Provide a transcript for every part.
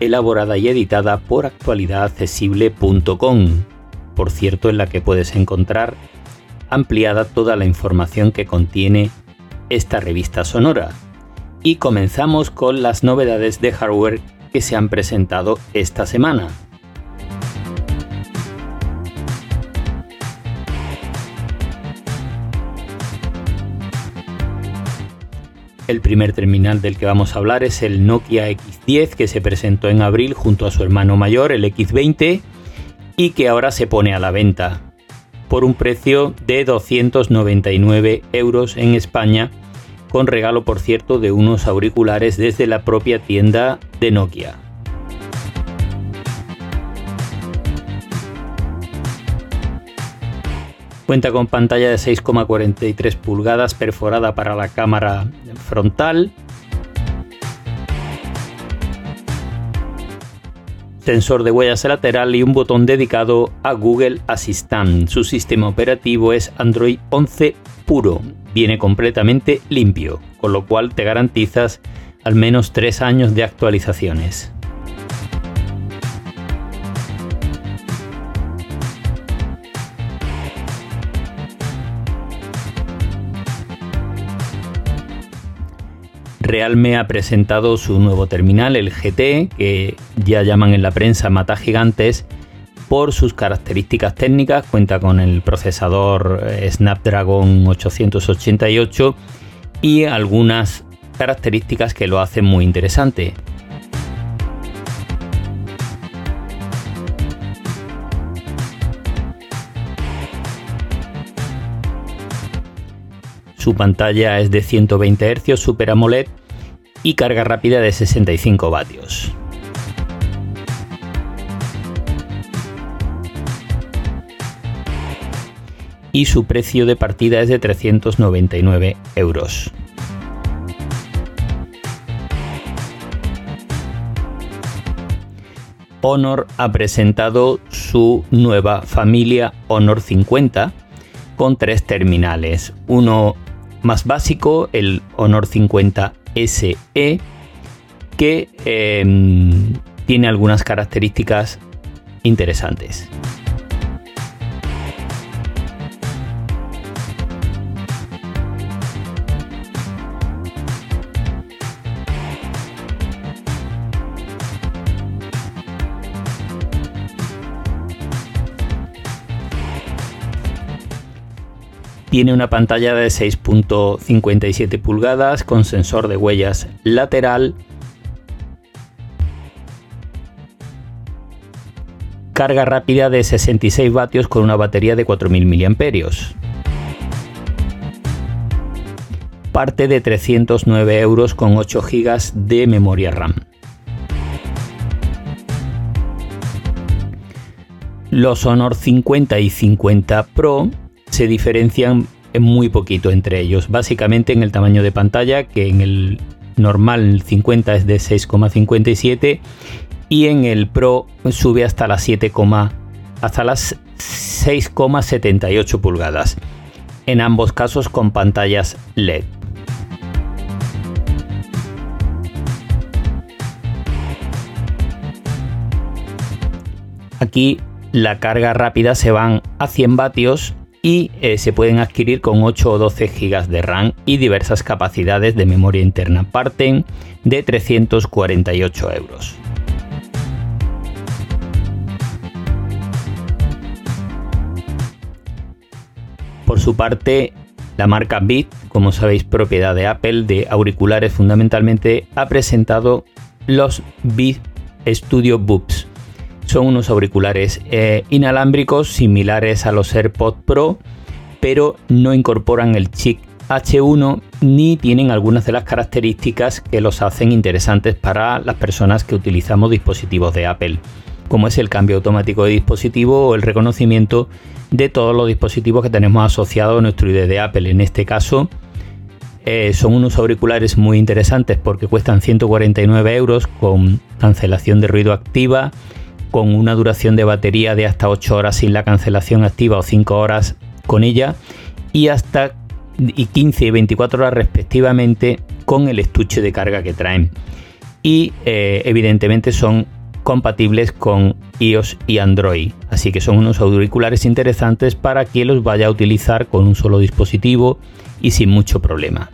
elaborada y editada por actualidadaccesible.com, por cierto en la que puedes encontrar ampliada toda la información que contiene esta revista sonora. Y comenzamos con las novedades de hardware que se han presentado esta semana. El primer terminal del que vamos a hablar es el Nokia X10 que se presentó en abril junto a su hermano mayor, el X20, y que ahora se pone a la venta por un precio de 299 euros en España, con regalo por cierto de unos auriculares desde la propia tienda de Nokia. Cuenta con pantalla de 6,43 pulgadas perforada para la cámara frontal. Sensor de huellas lateral y un botón dedicado a Google Assistant. Su sistema operativo es Android 11 puro. Viene completamente limpio, con lo cual te garantizas al menos 3 años de actualizaciones. Realme ha presentado su nuevo terminal, el GT, que ya llaman en la prensa mata gigantes por sus características técnicas. Cuenta con el procesador eh, Snapdragon 888 y algunas características que lo hacen muy interesante. Su pantalla es de 120 Hz Super AMOLED y carga rápida de 65 vatios. Y su precio de partida es de 399 euros. Honor ha presentado su nueva familia Honor 50 con tres terminales, uno más básico, el Honor 50 SE, que em, tiene algunas características interesantes. Tiene una pantalla de 6.57 pulgadas con sensor de huellas lateral. Carga rápida de 66 vatios con una batería de 4000 mAh. Parte de 309 euros con 8 GB de memoria RAM. Los Honor 50 y 50 Pro se diferencian muy poquito entre ellos. Básicamente en el tamaño de pantalla, que en el normal 50 es de 6,57 y en el Pro sube hasta las 7, hasta las 6,78 pulgadas. En ambos casos con pantallas LED. Aquí la carga rápida se van a 100 vatios y eh, se pueden adquirir con 8 o 12 GB de RAM y diversas capacidades de memoria interna. Parten de 348 euros. Por su parte, la marca Beat, como sabéis propiedad de Apple de auriculares fundamentalmente, ha presentado los Beat Studio Buds son unos auriculares eh, inalámbricos similares a los AirPods Pro, pero no incorporan el chip H1 ni tienen algunas de las características que los hacen interesantes para las personas que utilizamos dispositivos de Apple, como es el cambio automático de dispositivo o el reconocimiento de todos los dispositivos que tenemos asociados a nuestro ID de Apple. En este caso, eh, son unos auriculares muy interesantes porque cuestan 149 euros con cancelación de ruido activa, con una duración de batería de hasta 8 horas sin la cancelación activa o 5 horas con ella y hasta y 15 y 24 horas respectivamente con el estuche de carga que traen. Y eh, evidentemente son compatibles con iOS y Android. Así que son unos auriculares interesantes para quien los vaya a utilizar con un solo dispositivo y sin mucho problema.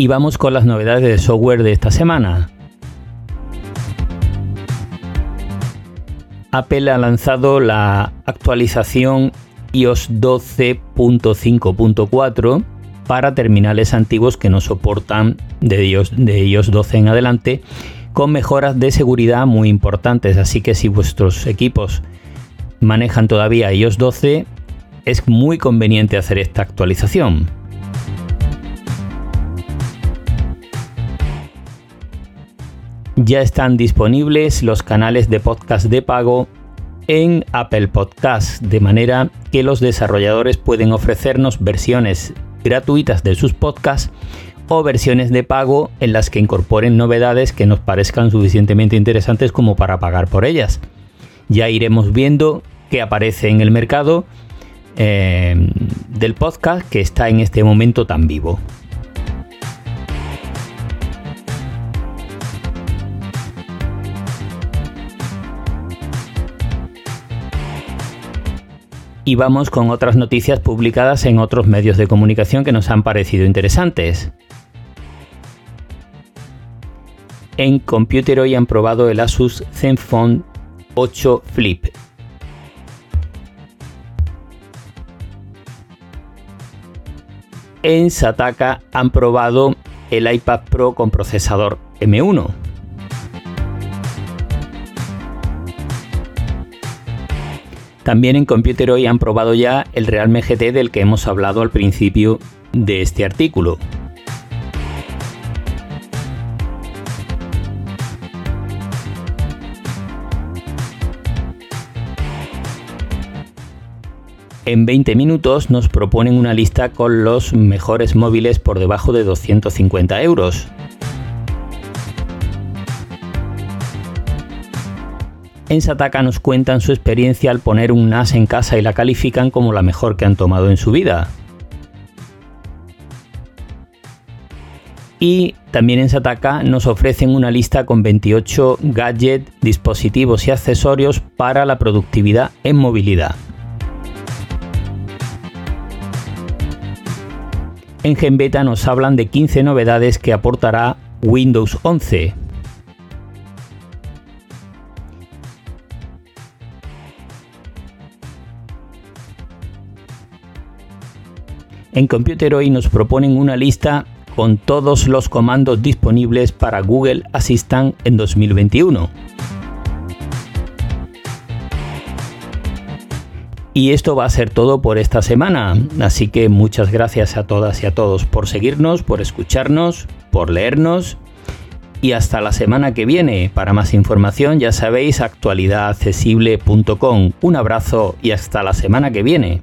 Y vamos con las novedades de software de esta semana. Apple ha lanzado la actualización iOS 12.5.4 para terminales antiguos que no soportan de iOS, de iOS 12 en adelante, con mejoras de seguridad muy importantes. Así que si vuestros equipos manejan todavía iOS 12, es muy conveniente hacer esta actualización. Ya están disponibles los canales de podcast de pago en Apple Podcast, de manera que los desarrolladores pueden ofrecernos versiones gratuitas de sus podcasts o versiones de pago en las que incorporen novedades que nos parezcan suficientemente interesantes como para pagar por ellas. Ya iremos viendo qué aparece en el mercado eh, del podcast que está en este momento tan vivo. Y vamos con otras noticias publicadas en otros medios de comunicación que nos han parecido interesantes. En Computer hoy han probado el Asus Zenfone 8 Flip. En Sataka han probado el iPad Pro con procesador M1. También en Computer hoy han probado ya el Realme GT del que hemos hablado al principio de este artículo. En 20 minutos nos proponen una lista con los mejores móviles por debajo de 250 euros. En Sataka nos cuentan su experiencia al poner un NAS en casa y la califican como la mejor que han tomado en su vida. Y también en Sataka nos ofrecen una lista con 28 gadgets, dispositivos y accesorios para la productividad en movilidad. En Genbeta nos hablan de 15 novedades que aportará Windows 11. En Computer hoy nos proponen una lista con todos los comandos disponibles para Google Assistant en 2021. Y esto va a ser todo por esta semana, así que muchas gracias a todas y a todos por seguirnos, por escucharnos, por leernos y hasta la semana que viene. Para más información ya sabéis actualidadaccesible.com. Un abrazo y hasta la semana que viene.